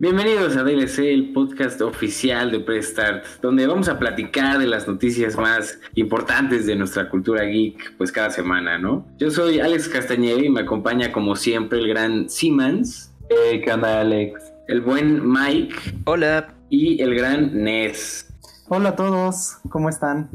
Bienvenidos a DLC, el podcast oficial de Prestart, donde vamos a platicar de las noticias más importantes de nuestra cultura geek, pues cada semana, ¿no? Yo soy Alex Castañeda y me acompaña como siempre el gran Siemens. Hey, ¿qué onda, Alex? El buen Mike. Hola. Y el gran Ness. Hola a todos, ¿cómo están?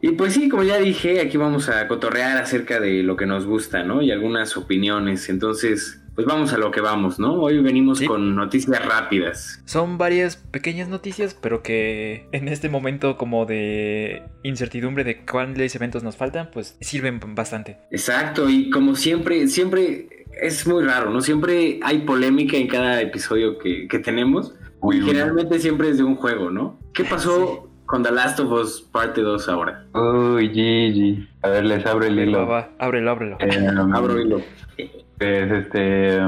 Y pues sí, como ya dije, aquí vamos a cotorrear acerca de lo que nos gusta, ¿no? Y algunas opiniones. Entonces, pues vamos a lo que vamos, ¿no? Hoy venimos con noticias rápidas. Son varias pequeñas noticias, pero que en este momento como de incertidumbre de cuáles eventos nos faltan, pues sirven bastante. Exacto, y como siempre, siempre es muy raro, ¿no? Siempre hay polémica en cada episodio que, tenemos. y generalmente siempre es de un juego, ¿no? ¿Qué pasó con The Last of Us parte 2 ahora? Uy, GG. A ver, les abro el hilo. ábrelo, ábrelo. Eh, abro hilo. Pues este,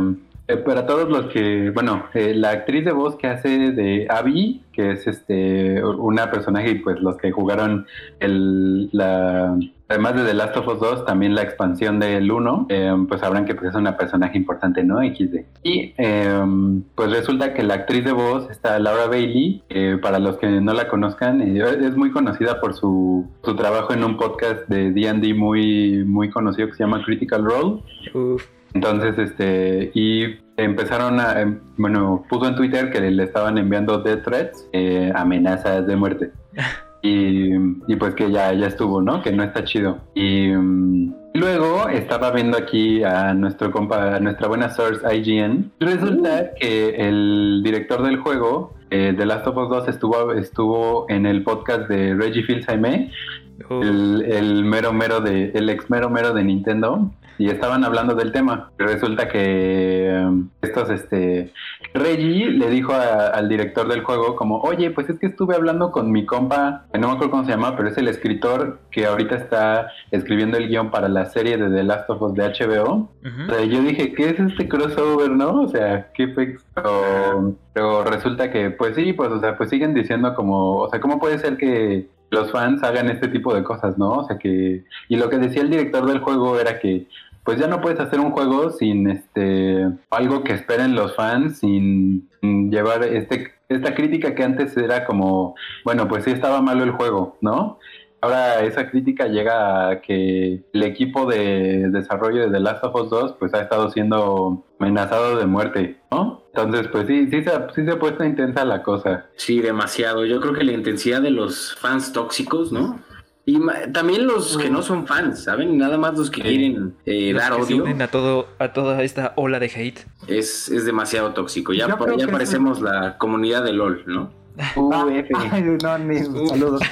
eh, para todos los que, bueno, eh, la actriz de voz que hace de Abby, que es este una personaje pues los que jugaron el, la, además de The Last of Us 2, también la expansión del 1, eh, pues sabrán que pues, es una personaje importante, ¿no? XD. Y pues resulta que la actriz de voz, está Laura Bailey, para los que no la conozcan, es muy conocida por su, su trabajo en un podcast de D&D muy, muy conocido que se llama Critical Role. Entonces, este, y empezaron a, em, bueno, puso en Twitter que le estaban enviando death threats, eh, amenazas de muerte. Y, pues que ya, ya estuvo, ¿no? Que no está chido. Y mm, luego estaba viendo aquí a nuestro compa, a nuestra buena source IGN. Resulta que el director del juego, eh, The Last of Us 2, estuvo, estuvo en el podcast de Reggie Fils-Aimé, el, el, mero mero de, el ex mero mero de Nintendo y estaban hablando del tema. Resulta que um, estos, este, Reggie le dijo al director del juego como, oye, pues es que estuve hablando con mi compa, no me acuerdo cómo se llama, pero es el escritor que ahorita está escribiendo el guion para la serie de The Last of Us de HBO. o sea, yo dije, ¿qué es este crossover, no? O sea, ¿qué? Pero, pero resulta que, pues sí, pues, o sea, pues siguen diciendo como, o sea, ¿cómo puede ser que los fans hagan este tipo de cosas, ¿no? O sea que, y lo que decía el director del juego era que, pues ya no puedes hacer un juego sin este algo que esperen los fans, sin, llevar este esta crítica que antes era como, bueno, pues sí estaba malo el juego, ¿no? Ahora esa crítica llega a que el equipo de desarrollo de The Last of Us 2 pues ha estado siendo amenazado de muerte, ¿no? Entonces pues sí, sí se, sí se ha puesto intensa la cosa. Sí, demasiado. Yo creo que la intensidad de los fans tóxicos, ¿no? Y también los que no son fans, ¿saben? Nada más los que quieren eh, dar odio. a, todo, a toda esta ola de hate. Es, es demasiado tóxico. Ya, ya parecemos la comunidad de LOL, ¿no? no, ni saludos.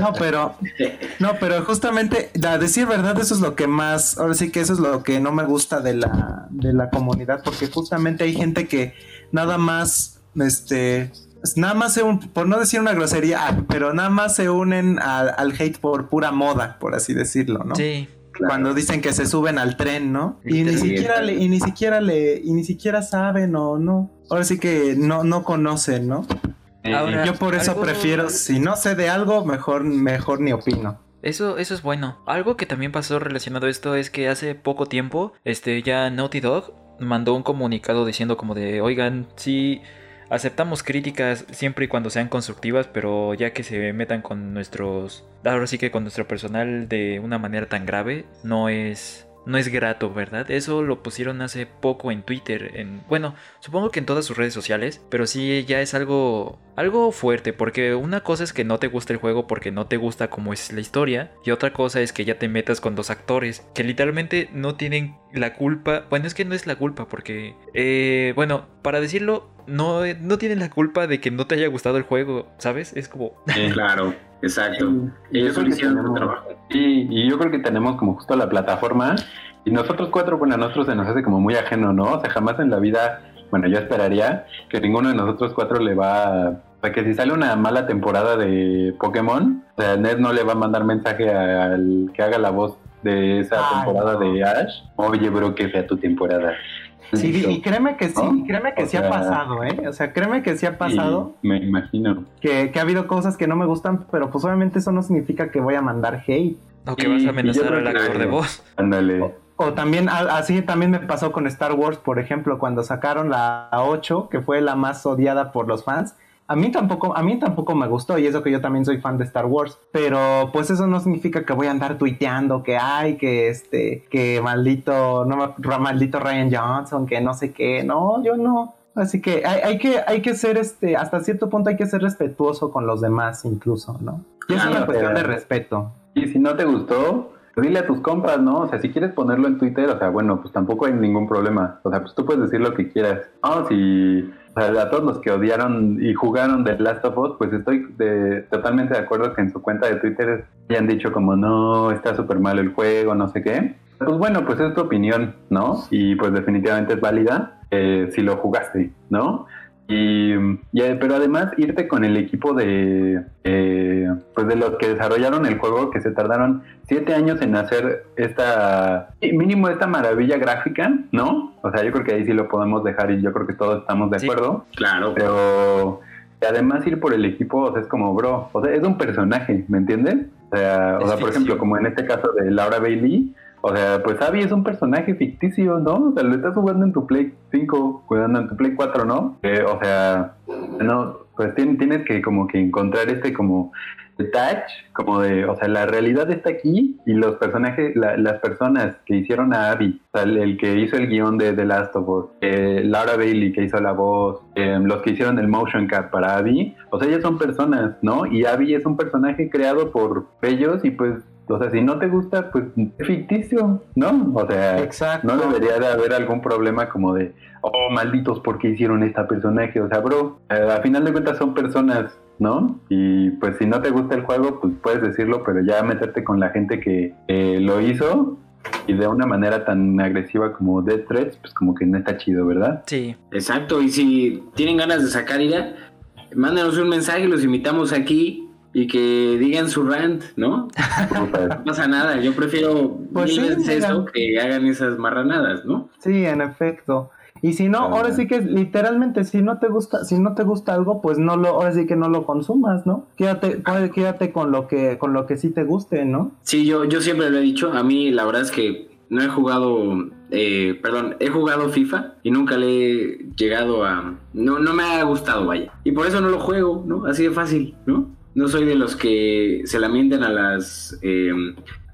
No, pero, no, pero justamente, a decir verdad, eso es lo que más, ahora sí que eso es lo que no me gusta de la, de la comunidad, porque justamente hay gente que nada más, este, nada más se un, por no decir una grosería, ah, pero nada más se unen al, hate por pura moda, por así decirlo, ¿no? Sí. Cuando dicen que se suben al tren, ¿no? Y ni siquiera le, y ni siquiera le, y ni siquiera saben o no. Ahora sí que no, no conocen, ¿no? Yo por eso prefiero, si no sé de algo, mejor, mejor ni opino. Eso, eso es bueno. Algo que también pasó relacionado a esto es que hace poco tiempo, este, ya Naughty Dog mandó un comunicado diciendo como de, oigan, sí. Aceptamos críticas siempre y cuando sean constructivas, pero ya que se metan con nuestros... Ahora sí que con nuestro personal de una manera tan grave, no es no es grato, ¿verdad? Eso lo pusieron hace poco en Twitter, en bueno, supongo que en todas sus redes sociales, pero sí ya es algo algo fuerte porque una cosa es que no te gusta el juego porque no te gusta cómo es la historia y otra cosa es que ya te metas con dos actores que literalmente no tienen la culpa, bueno, es que no es la culpa porque eh, bueno, para decirlo no, no tienen la culpa de que no te haya gustado el juego, ¿sabes? Es como... claro, exacto. Ellos hicieron trabajo. Sí, y yo creo que tenemos como justo la plataforma y nosotros cuatro, bueno, a nosotros se nos hace como muy ajeno, ¿no? O sea, jamás en la vida, bueno, yo esperaría que ninguno de nosotros cuatro le va... O sea, que si sale una mala temporada de Pokémon, o sea, Ned no le va a mandar mensaje al que haga la voz de esa temporada de Ash. Oye, bro, que sea tu temporada. Sí, y créeme que sí, créeme que sí ha pasado, ¿eh? O sea, créeme que sí ha pasado. me imagino. Que, ha habido cosas que no me gustan, pero pues obviamente eso no significa que voy a mandar hate. O que vas a amenazar al actor de voz. Ándale. o también así también me pasó con Star Wars, por ejemplo, cuando sacaron la 8, que fue la más odiada por los fans. A mí tampoco, a mí tampoco me gustó, y eso que yo también soy fan de Star Wars. Pero pues eso no significa que voy a andar tuiteando que hay, que este, que maldito, no maldito Ryan Johnson, que no sé qué. No, yo no. Así que hay, que hay que ser este, hasta cierto punto hay que ser respetuoso con los demás, incluso, ¿no? Y es una cuestión de respeto. Y si no te gustó, dile a tus compas, ¿no? O sea, si quieres ponerlo en Twitter, o sea, bueno, pues tampoco hay ningún problema. O sea, pues tú puedes decir lo que quieras. No, si o sea, a todos los que odiaron y jugaron The Last of Us, pues estoy de, totalmente de acuerdo que en su cuenta de Twitter hayan dicho como no, está súper mal el juego, no sé qué. Pues bueno, pues es tu opinión, ¿no? Y pues definitivamente es válida eh, si lo jugaste, ¿no? Y, pero además irte con el equipo de eh, pues de los que desarrollaron el juego que se tardaron siete años en hacer esta mínimo esta maravilla gráfica no o sea yo creo que ahí sí lo podemos dejar y yo creo que todos estamos de acuerdo. claro. Pero además ir por el equipo o sea es como bro o sea es un personaje me entiendes o sea, o sea por ejemplo como en este caso de Laura Bailey o sea, pues Abby es un personaje ficticio, ¿no? O sea, lo estás jugando en tu Play 5, jugando en tu Play 4, ¿no? o sea, no, pues tienes que como que encontrar este como touch, como de, o sea, la realidad está aquí y los personajes, las personas que hicieron a Abby, o sea, el, que hizo el guion de The Last of Us, eh, Laura Bailey que hizo la voz, eh, los que hicieron el motion cap para Abby, o sea, ellas son personas, ¿no? Y Abby es un personaje creado por ellos y pues o sea, si no te gusta, pues es ficticio, ¿no? O sea, no debería de haber algún problema como de, oh, malditos, ¿por qué hicieron esta personaje? O sea, bro, eh, a final de cuentas son personas, ¿no? Y pues si no te gusta el juego, pues puedes decirlo, pero ya meterte con la gente que lo hizo y de una manera tan agresiva como Death Threats, pues como que no está chido, ¿verdad? Sí. Exacto, y si tienen ganas de sacar ira, mándenos un mensaje, los invitamos aquí y que digan su rant, ¿no? no pasa nada, yo prefiero pues eso que hagan esas marranadas, ¿no? Sí, en efecto. Y si no, ahora sí que literalmente, si no te gusta, si no te gusta algo, pues no lo, ahora sí que no lo consumas, ¿no? Quédate, quédate con lo que, con lo que sí te guste, ¿no? Sí, yo, yo siempre lo he dicho, a mí la verdad es que no he jugado, eh, perdón, he jugado FIFA y nunca le he llegado a, no, no me ha gustado, vaya. Y por eso no lo juego, ¿no? Así de fácil, ¿no? No soy de los que se lamenten a las...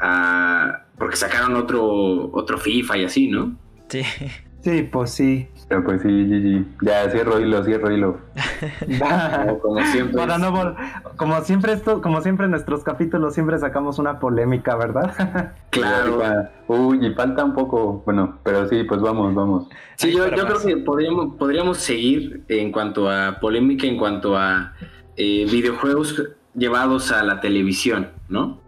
A, porque sacaron otro, otro FIFA y así, ¿no? Sí. Sí, pues sí. Pero pues sí, Ya, cierro hilo, cierro hilo. como siempre. como siempre esto, como siempre en nuestros capítulos siempre sacamos una polémica, ¿verdad? claro. Uy, y falta un poco, bueno, pero sí, pues vamos, vamos. Sí, yo, yo creo que podríamos, podríamos seguir en cuanto a polémica, en cuanto a eh, videojuegos llevados a la televisión, ¿no?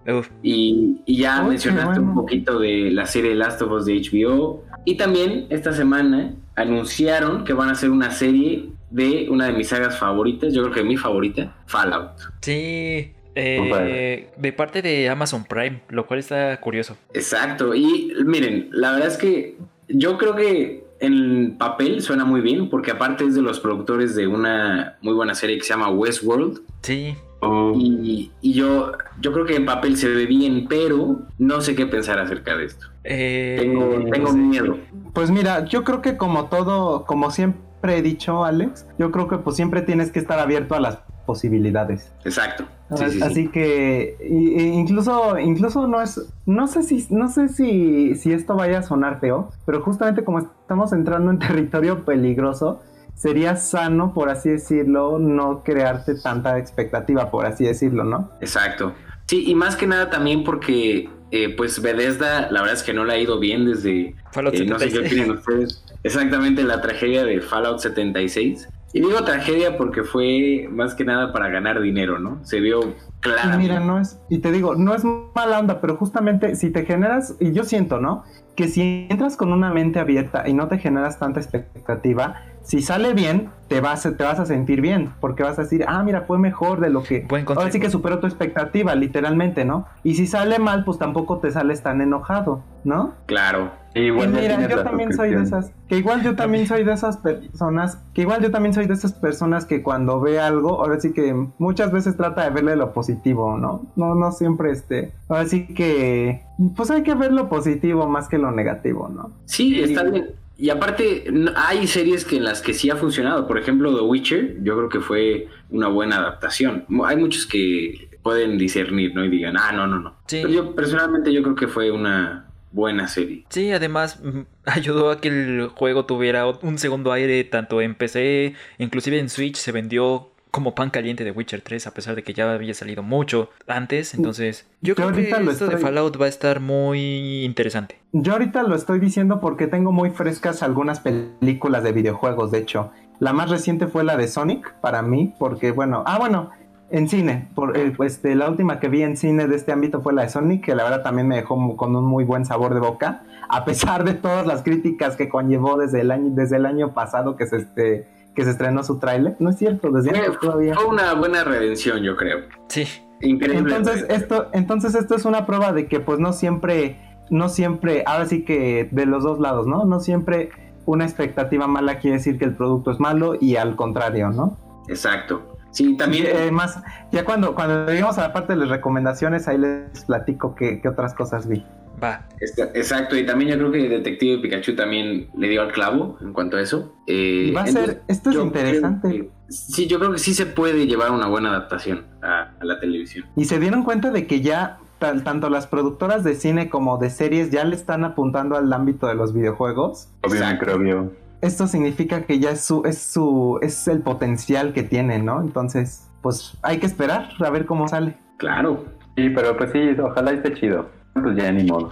Y, ya mencionaste un poquito de la serie Last of Us de HBO. Y también esta semana anunciaron que van a hacer una serie de una de mis sagas favoritas, yo creo que mi favorita, Fallout. Sí, eh, de parte de Amazon Prime, lo cual está curioso. Exacto, y miren, la verdad es que yo creo que en papel suena muy bien, porque aparte es de los productores de una muy buena serie que se llama Westworld. Sí. Oh. Y, yo, yo creo que en papel se ve bien, pero no sé qué pensar acerca de esto. Eh, tengo tengo miedo. Pues mira, yo creo que como todo, como siempre he dicho, Alex, yo creo que pues siempre tienes que estar abierto a las posibilidades. Exacto. Así que incluso incluso no es no sé si no sé si si esto vaya a sonar feo, pero justamente como estamos entrando en territorio peligroso, sería sano, por así decirlo, no crearte tanta expectativa, por así decirlo, ¿no? Exacto. Sí, y más que nada también porque eh, pues Bethesda, la verdad es que no le ha ido bien desde Fallout 76. Eh, no sé qué opinan ustedes. Exactamente la tragedia de Fallout 76 y digo tragedia porque fue más que nada para ganar dinero, ¿no? Se vio claro. mira, no es, y te digo, no es mala onda, pero justamente si te generas, y yo siento, ¿no? Que si entras con una mente abierta y no te generas tanta expectativa, si sale bien, te vas, te vas a sentir bien, porque vas a decir, ah, mira, fue mejor de lo que... ahora sí que superó tu expectativa, literalmente, ¿no? Y si sale mal, pues tampoco te sales tan enojado, ¿no? Claro. Igual mira, yo también soy de esas, que igual yo también soy de esas personas, que igual yo también soy de esas personas que cuando ve algo, ahora sí que muchas veces trata de verle lo positivo, ¿no? No, no siempre este, ahora sí que, pues hay que ver lo positivo más que lo negativo, ¿no? Sí, está bien. Y aparte, hay series que en las que sí ha funcionado. Por ejemplo, The Witcher, yo creo que fue una buena adaptación. Hay muchos que pueden discernir, ¿no? Y digan, ah, no, no, no. Pero yo personalmente yo creo que fue una buena serie. Sí, además mm, ayudó a que el juego tuviera un segundo aire tanto en PC, inclusive en Switch se vendió como pan caliente de Witcher 3, a pesar de que ya había salido mucho antes. Entonces, yo creo que esto de Fallout va a estar muy interesante. Yo ahorita lo estoy diciendo porque tengo muy frescas algunas películas de videojuegos, de hecho. La más reciente fue la de Sonic, para mí, porque bueno, ah, bueno, en cine, por, eh, este, la última que vi en cine de este ámbito fue la de Sonic, que la verdad también me dejó con un muy buen sabor de boca, a pesar de todas las críticas que conllevó desde el año, desde el año pasado que se, este, que se estrenó su tráiler. No es cierto, desde fue, todavía. Fue una buena redención, yo creo. Sí. Increíble. Entonces esto, entonces esto es una prueba de que pues no siempre, no siempre, ahora sí que de los dos lados, ¿no? No siempre una expectativa mala quiere decir que el producto es malo y al contrario, ¿no? Exacto. Sí, también. Eh, más, ya cuando, cuando lleguemos a la parte de las recomendaciones, ahí les platico qué, qué otras cosas vi. Va. Exacto, y también yo creo que Detective Pikachu también le dio al clavo en cuanto a eso. Eh, va a ser, esto es interesante. sí, yo creo que sí se puede llevar una buena adaptación a, la televisión. Y se dieron cuenta de que ya tanto las productoras de cine como de series ya le están apuntando al ámbito de los videojuegos. Obvio, Esto significa que ya es su, es su, es el potencial que tiene, ¿no? Entonces, pues hay que esperar a ver cómo sale. Claro. Sí, pero pues sí, ojalá esté chido pues ya ni modo.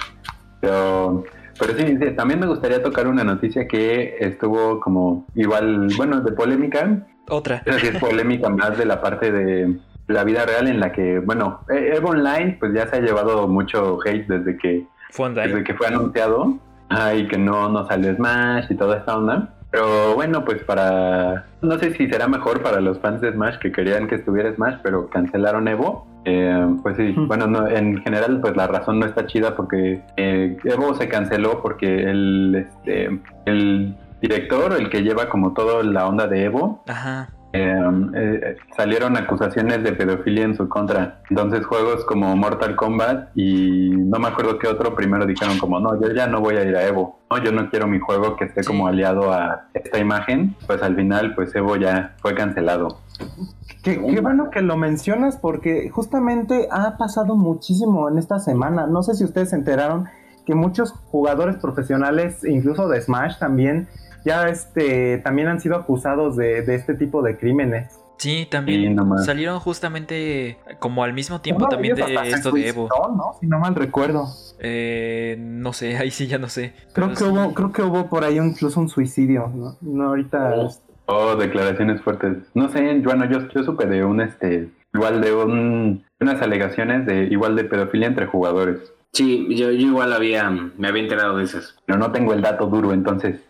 Pero, pero sí, también me gustaría tocar una noticia que estuvo como igual, bueno, de polémica. Otra. Es es polémica más de la parte de la vida real en la que, bueno, e-, Evo Online pues ya se ha llevado mucho hate desde que fue, desde que fue anunciado. Ay, que no, no salió Smash y toda esta onda. Pero bueno, pues para... No sé si será mejor para los fans de Smash que querían que estuviera Smash, pero cancelaron Evo. Eh, pues sí, bueno, no, en general pues la razón no está chida porque eh, Evo se canceló porque el, este, el director, el que lleva como toda la onda de Evo, Ajá. Em, eh, salieron acusaciones de pedofilia en su contra. Entonces juegos como Mortal Kombat y no me acuerdo qué otro primero dijeron como no, yo ya no voy a ir a Evo. No, yo no quiero mi juego que esté como aliado a esta imagen. Pues al final pues Evo ya fue cancelado. Qué, qué, bueno que lo mencionas porque justamente ha pasado muchísimo en esta semana. No sé si ustedes se enteraron que muchos jugadores profesionales, incluso de Smash también, ya este, también han sido acusados de, este tipo de crímenes. Sí, también salieron justamente como al mismo tiempo también de esto de Evo. ¿no? Si no mal recuerdo. Eh, no sé, ahí sí ya no sé. Creo que hubo, creo que hubo por ahí incluso un suicidio, ¿no? No ahorita. Oh, oh, declaraciones fuertes. No sé, bueno, yo, yo supe de un este igual de un, unas alegaciones de igual de pedofilia entre jugadores. Sí, yo, yo igual había me había enterado de esas. Pero no tengo el dato duro, entonces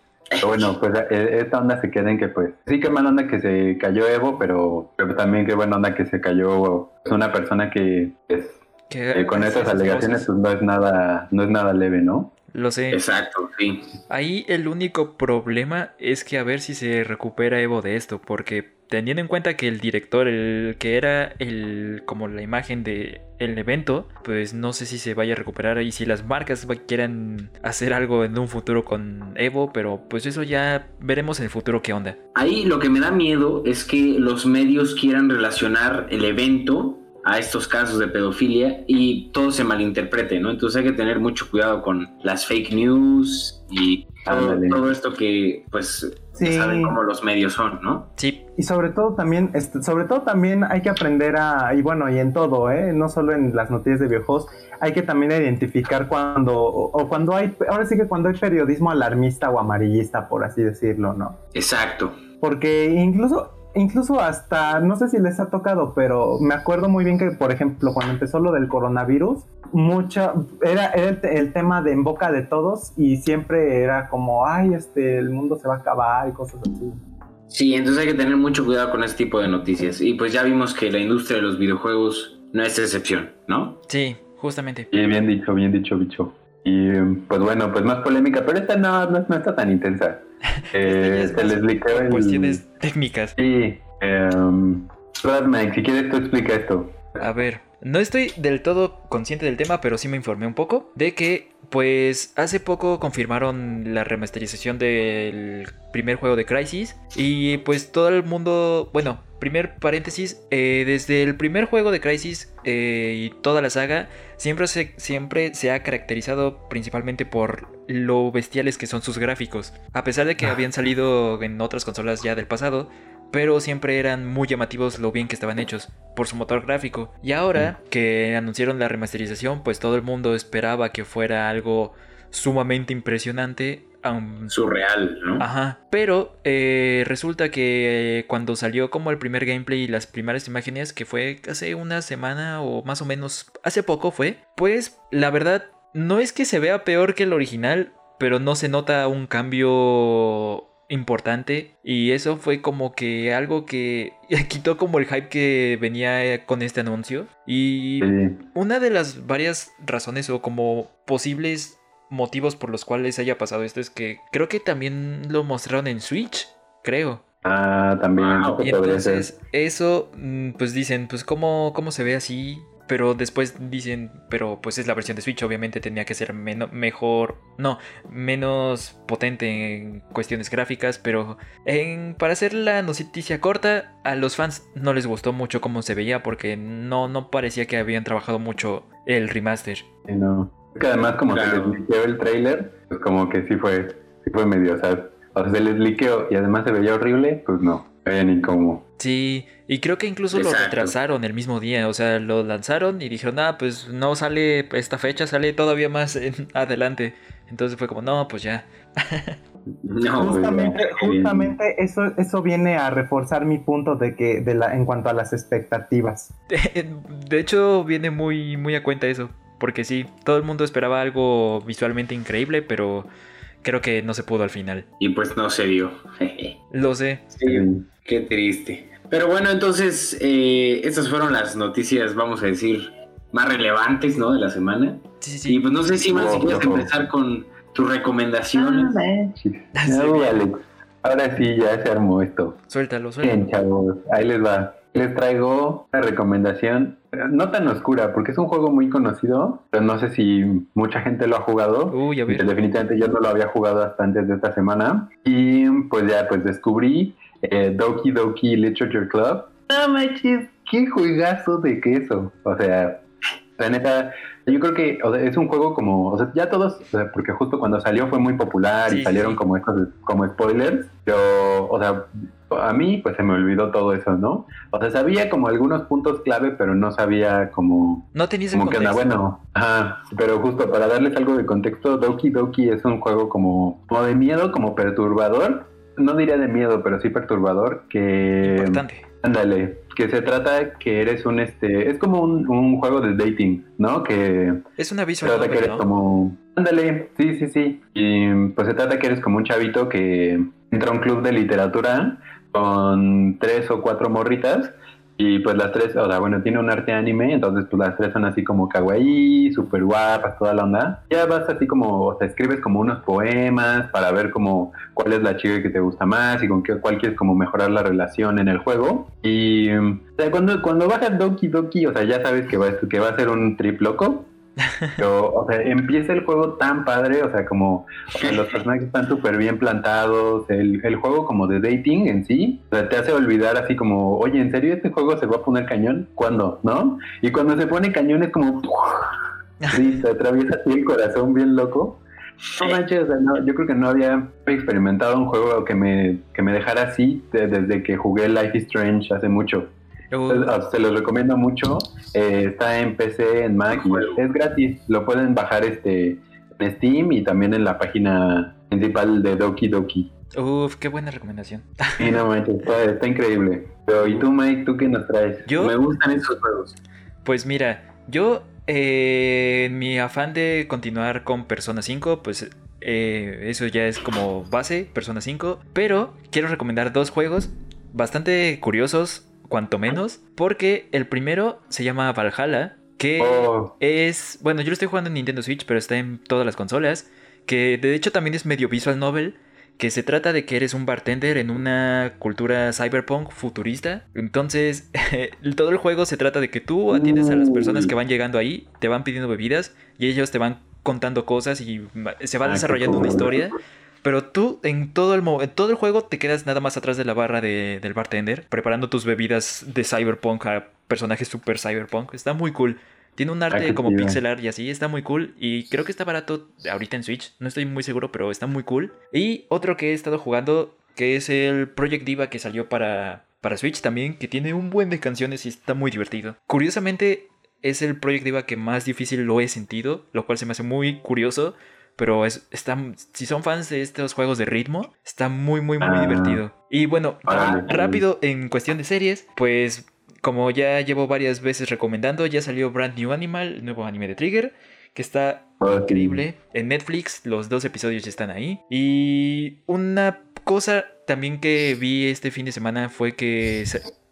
bueno, pues eh, esta onda se queda en que pues sí que mala onda que se cayó Evo, pero, pero también qué buena onda que se cayó una persona que pues, eh, con esas alegaciones pues, no es nada no es nada leve, ¿no? Lo sé. Exacto, sí. Ahí el único problema es que a ver si se recupera Evo de esto, porque teniendo en cuenta que el director, el que era el como la imagen de el evento, pues no sé si se vaya a recuperar y si las marcas quieran hacer algo en un futuro con Evo, pero pues eso ya veremos en el futuro qué onda. Ahí lo que me da miedo es que los medios quieran relacionar el evento a estos casos de pedofilia y todo se malinterprete, ¿no? Entonces hay que tener mucho cuidado con las fake news y todo, esto que, pues, saben cómo los medios son, ¿no? Sí. Y sobre todo también, este, sobre todo también hay que aprender a, y bueno, y en todo, ¿eh? No solo en las noticias de viejos, hay que también identificar cuando, o, cuando hay, ahora sí que cuando hay periodismo alarmista o amarillista, por así decirlo, ¿no? Exacto. Porque incluso incluso hasta, no sé si les ha tocado, pero me acuerdo muy bien que, por ejemplo, cuando empezó lo del coronavirus, mucha, era, el, tema de en boca de todos y siempre era como, ay, este, el mundo se va a acabar y cosas así. Sí, entonces hay que tener mucho cuidado con este tipo de noticias. Y pues ya vimos que la industria de los videojuegos no es excepción, ¿no? Sí, justamente. Sí, bien dicho, bien dicho, bicho. Y pues bueno, pues más polémica, pero esta no, no, no está tan intensa. Eh, se les liqueó el... Cuestiones técnicas. Sí. Um, si quieres tú explica esto. A ver, no estoy del todo consciente del tema, pero sí me informé un poco de que, pues, hace poco confirmaron la remasterización del primer juego de Crisis y pues todo el mundo, bueno, primer paréntesis, eh, desde el primer juego de Crisis eh, y toda la saga, siempre se, siempre se ha caracterizado principalmente por lo bestiales que son sus gráficos. A pesar de que ah. habían salido en otras consolas ya del pasado, pero siempre eran muy llamativos lo bien que estaban hechos por su motor gráfico. Y ahora que anunciaron la remasterización, pues todo el mundo esperaba que fuera algo sumamente impresionante. Surreal, ¿no? Ajá. Pero eh, resulta que cuando salió como el primer gameplay y las primeras imágenes, que fue hace una semana o más o menos, hace poco fue, pues la verdad no es que se vea peor que el original, pero no se nota un cambio importante y eso fue como que algo que quitó como el hype que venía con este anuncio y una de las varias razones o como posibles motivos por los cuales haya pasado esto es que creo que también lo mostraron en Switch, creo. Ah, también. y entonces eso, mm, pues dicen, pues cómo, cómo se ve así pero después dicen, pero pues es la versión de Switch, obviamente tenía que ser mejor, no, menos potente en cuestiones gráficas, pero en, para hacer la noticia corta, a los fans no les gustó mucho cómo se veía porque no, no parecía que habían trabajado mucho el remaster. Sí, no. Que además como se les liqueó el trailer, pues como que sí fue, sí fue medio, o sea, o sea, se les liqueó y además se veía horrible, pues no, veía ni cómo. Sí, y creo que incluso lo retrasaron el mismo día, o sea, lo lanzaron y dijeron, ah, pues no sale esta fecha, sale todavía más en adelante. Entonces fue como, no, pues ya. no, justamente, justamente eso, eso viene a reforzar mi punto de que, de la, en cuanto a las expectativas. De, hecho, viene muy, muy a cuenta eso, porque sí, todo el mundo esperaba algo visualmente increíble, pero creo que no se pudo al final. Y pues no se dio. Lo sé. Sí, qué triste. Pero bueno, entonces, eh, estas fueron las noticias, vamos a decir, más relevantes, ¿no? De la semana. Sí, sí. Y pues no sé si más si quieres empezar con tus recomendaciones. Ah, Alex. Ahora sí, ya se armó esto. Suéltalo, suéltalo. Bien, chavos, ahí les va. Les traigo una recomendación, no tan oscura, porque es un juego muy conocido, pero no sé si mucha gente lo ha jugado. Uy, a ver. Definitivamente yo no lo había jugado hasta antes de esta semana. Y pues ya, pues descubrí eh, Doki Doki Literature Club. No manches, qué juegazo de queso. O sea, la neta, yo creo que es un juego como, o sea, ya todos, porque justo cuando salió fue muy popular y salieron como estos, como spoilers, pero, o sea, a mí pues se me olvidó todo eso, ¿no? O sea, sabía como algunos puntos clave, pero no sabía como... No tenías como que bueno. Ajá, pero justo para darles algo de contexto, Doki Doki es un juego como, como de miedo, como perturbador, no diría de miedo, pero sí perturbador, que... Importante. Ándale, que se trata que eres un, este, es como un, juego de dating, ¿no? Que... Es una visual trata que eres como... Ándale, sí, sí, sí. Y pues se trata que eres como un chavito que entra a un club de literatura con tres o cuatro morritas y pues las tres, o sea, bueno, tiene un arte anime, entonces pues las tres son así como kawaii, súper guapas, toda la onda. Ya vas así como, o sea, escribes como unos poemas para ver como cuál es la chica que te gusta más y con qué, cuál quieres como mejorar la relación en el juego. Y o sea, cuando, cuando bajas Doki Doki, o sea, ya sabes que va, que va a ser un trip loco. Pero, o sea, empieza el juego tan padre, o sea, como los personajes están súper bien plantados, el, el, juego como de dating en sí, o sea, te hace olvidar así como, oye, ¿en serio este juego se va a poner cañón? ¿Cuándo? ¿No? Y cuando se pone cañón es como, sí, se atraviesa así el corazón bien loco. No manches, o sea, no, yo creo que no había experimentado un juego que me, que me dejara así desde que jugué Life is Strange hace mucho. Ah, se los recomiendo mucho. Eh, está en PC, en Mac y es gratis. Lo pueden bajar este en Steam y también en la página principal de Doki Doki. Uf, qué buena recomendación. Sí, no manches, está, increíble. Pero, ¿y tú, Mike? ¿Tú qué nos traes? Yo, Me gustan esos juegos. Pues mira, yo, eh, en mi afán de continuar con Persona 5, pues eh, eso ya es como base, Persona 5. Pero quiero recomendar dos juegos bastante curiosos, cuanto menos, porque el primero se llama Valhalla, que Oh. es, bueno, yo lo estoy jugando en Nintendo Switch, pero está en todas las consolas, que de hecho también es medio visual novel, que se trata de que eres un bartender en una cultura cyberpunk futurista. Entonces, todo el juego se trata de que tú atiendes a las personas que van llegando ahí, te van pidiendo bebidas y ellos te van contando cosas y se va Ah, desarrollando una historia. Pero tú en todo el, en todo el juego te quedas nada más atrás de la barra de- del bartender, preparando tus bebidas de cyberpunk a personajes super cyberpunk. Está muy cool. Tiene un arte como pixel art y así, está muy cool. Y creo que está barato ahorita en Switch. No estoy muy seguro, pero está muy cool. Y otro que he estado jugando, que es el Project Diva que salió para, para Switch también, que tiene un buen de canciones y está muy divertido. Curiosamente, es el Project Diva que más difícil lo he sentido, lo cual se me hace muy curioso. Pero es, está, si son fans de estos juegos de ritmo, está muy, muy, muy Ah. divertido. Y bueno, Órale. rápido en cuestión de series, pues como ya llevo varias veces recomendando, ya salió Brand New Animal, el nuevo anime de Trigger, que está increíble. En Netflix los dos episodios ya están ahí. Y una cosa también que vi este fin de semana fue que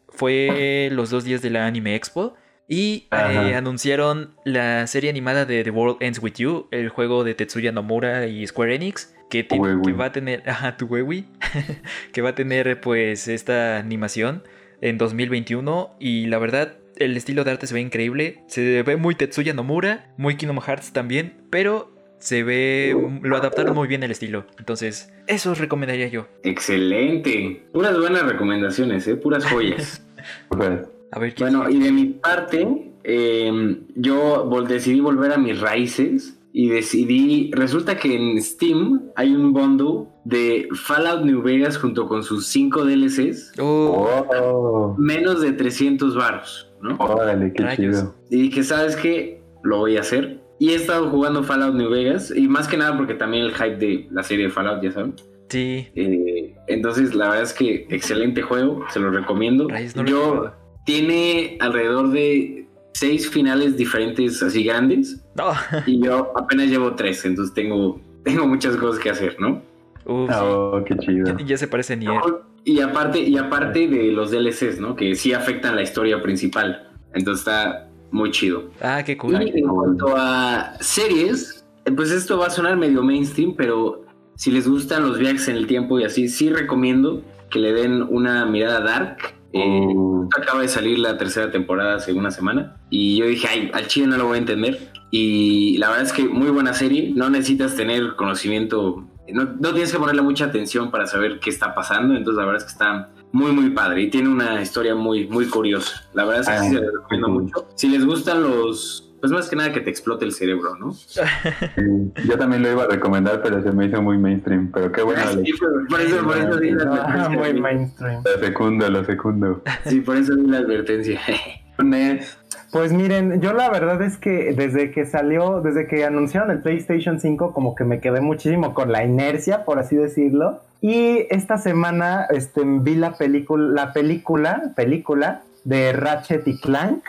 fue los dos días de la Anime Expo. Y eh, anunciaron la serie animada de The World Ends With You, el juego de Tetsuya Nomura y Square Enix, que, va a tener, ajá, tu huehui, que va a tener pues esta animación en 2021 y la verdad el estilo de arte se ve increíble, se ve muy Tetsuya Nomura, muy Kingdom Hearts también, pero se ve, lo adaptaron muy bien el estilo, entonces eso os recomendaría yo. Excelente. Puras buenas recomendaciones, ¿eh? Puras joyas. A ver, ¿quién bueno, y de mi parte, eh, yo vol- decidí volver a mis raíces y decidí, resulta que en Steam hay un bundle de Fallout New Vegas junto con sus 5 DLCs, Oh, oh, menos de 300 baros, ¿no? órale, qué Rayos. chido. Y dije, ¿sabes qué? Lo voy a hacer. Y he estado jugando Fallout New Vegas, y más que nada porque también el hype de la serie de Fallout, ya saben. sí, Eh, entonces, la verdad es que excelente juego, se lo recomiendo. Rayos, no Yo. Tiene alrededor de seis finales diferentes así grandes, no, y yo apenas llevo tres, entonces tengo, tengo muchas cosas que hacer, ¿no? Uh, sí. Oh, qué chido. ya, ya se parece. Y aparte, y aparte de los DLCs, ¿no? Que sí afectan la historia principal. Entonces está muy chido. Ah, qué cool. Y en cuanto a series, eh, pues esto va a sonar medio mainstream, pero si les gustan los viajes en el tiempo y así, sí recomiendo que le den una mirada dark. Eh, Uh, acaba de salir la tercera temporada hace una semana y yo dije, ay, al chile no lo voy a entender. Y la verdad es que muy buena serie, no necesitas tener conocimiento, no, no tienes que ponerle mucha atención para saber qué está pasando, entonces la verdad es que está muy muy padre pues más que nada que te explote el cerebro, ¿no? sí, yo también lo iba a recomendar, pero se me hizo muy mainstream. Pero qué bueno, Ah, sí, por, por eso, por eso di la Ah, advertencia. muy mainstream. Lo secundo, lo secundo. Sí, por eso di la advertencia. Pues miren, yo la verdad es que desde que salió, desde que anunciaron el PlayStation 5, como que me quedé muchísimo con la inercia, por así decirlo. Y esta semana este, vi la película, la película, película de Ratchet y Clank.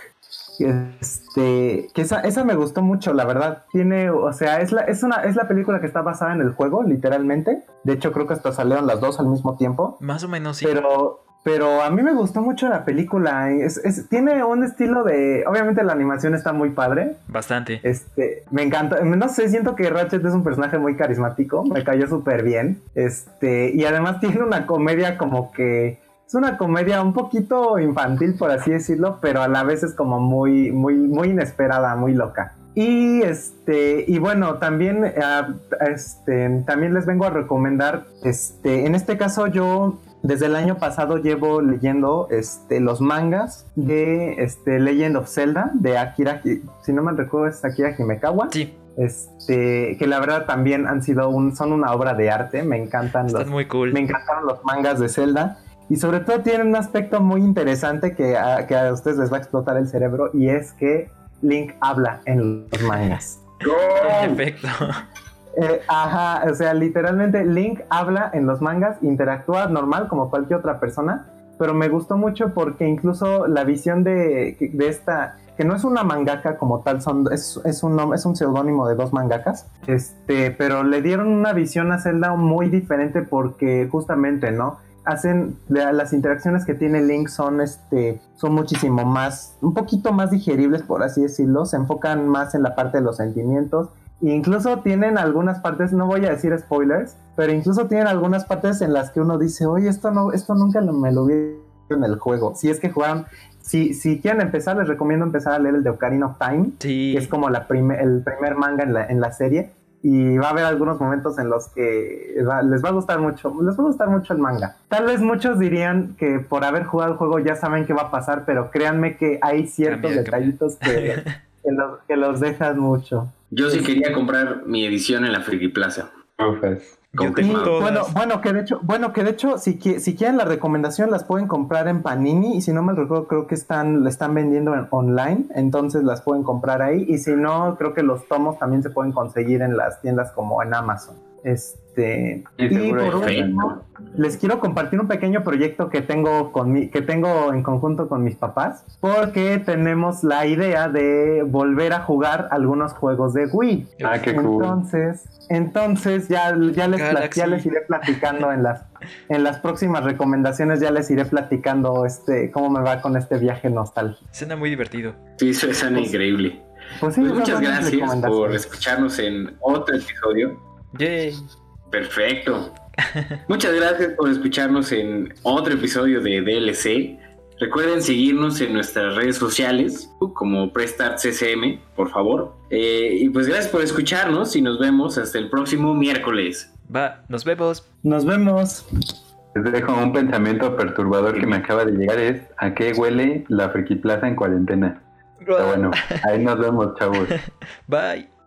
Este, que esa, esa me gustó mucho, la verdad. Tiene, o sea, es la, es una, es la película que está basada en el juego, literalmente. De hecho, creo que hasta salieron las dos al mismo tiempo. Más o menos sí. Pero, pero a mí me gustó mucho la película. Es, es- tiene un estilo de. Obviamente la animación está muy padre. Bastante. Este, me encanta. No sé, siento que Ratchet es un personaje muy carismático. Me cayó súper bien. Este, y además tiene una comedia como que. Es una comedia un poquito infantil, por así decirlo, pero a la vez es como muy, muy, muy inesperada, muy loca. Y este, y bueno, también, ah, este, también les vengo a recomendar, este, en este caso yo desde el año pasado llevo leyendo este, los mangas de este, Legend of Zelda de Akira, si no me recuerdo es Akira Himekawa. Sí, Este, que la verdad también han sido un, son una obra de arte, me encantan los, están muy cool. me encantaron los mangas de Zelda. Y sobre todo tienen un aspecto muy interesante que a, que a ustedes les va a explotar el cerebro y es que Link habla en los mangas. En efecto. Eh, ajá, o sea, literalmente Link habla en los mangas, interactúa normal como cualquier otra persona, pero me gustó mucho porque incluso la visión de, de esta que no es una mangaka como tal, son, es, es un, es un seudónimo de dos mangakas, este, pero le dieron una visión a Zelda muy diferente porque justamente, ¿no? Hacen las interacciones que tiene Link son este son muchísimo más un poquito más digeribles por así decirlo. Se enfocan más en la parte de los sentimientos. E incluso tienen algunas partes no voy a decir spoilers pero incluso tienen algunas partes en las que uno dice oye esto no esto nunca me lo vi en el juego si es que jugaron si, si quieren empezar, les recomiendo empezar a leer el de Ocarina of Time, que es como la el primer manga en la, en la serie. Y va a haber algunos momentos en los que les va a gustar mucho, les va a gustar mucho el manga. Tal vez muchos dirían que por haber jugado el juego ya saben qué va a pasar, pero créanme que hay ciertos detallitos que, los, que los dejan mucho. Yo sí quería comprar mi edición en la Friki Plaza. Bueno, bueno, que de hecho, bueno, que de hecho, si, si quieren la recomendación, las pueden comprar en Panini. Y si no me recuerdo, creo que están, le están vendiendo en, online. Entonces las pueden comprar ahí. Y si no, creo que los tomos también se pueden conseguir en las tiendas como en Amazon. Este, y por último, les quiero compartir un pequeño proyecto que tengo con mi, que tengo en conjunto con mis papás, porque tenemos la idea de volver a jugar algunos juegos de Wii. Ah, qué cool. Entonces, entonces ya, ya les, ya les iré platicando en las en las próximas recomendaciones ya les iré platicando este cómo me va con este viaje nostálgico. Suena muy divertido. Sí, suena increíble. Pues sí, pues muchas gracias por escucharnos en otro episodio Yay. Perfecto. Muchas gracias por escucharnos en otro episodio de DLC. Recuerden seguirnos en nuestras redes sociales como Prestart CCM, por favor. Eh, y pues gracias por escucharnos y nos vemos hasta el próximo miércoles. Va, nos vemos. Nos vemos. Les dejo un pensamiento perturbador que me acaba de llegar es ¿a qué huele la Friki Plaza en cuarentena? Está bueno. Ahí nos vemos, chavos. Bye.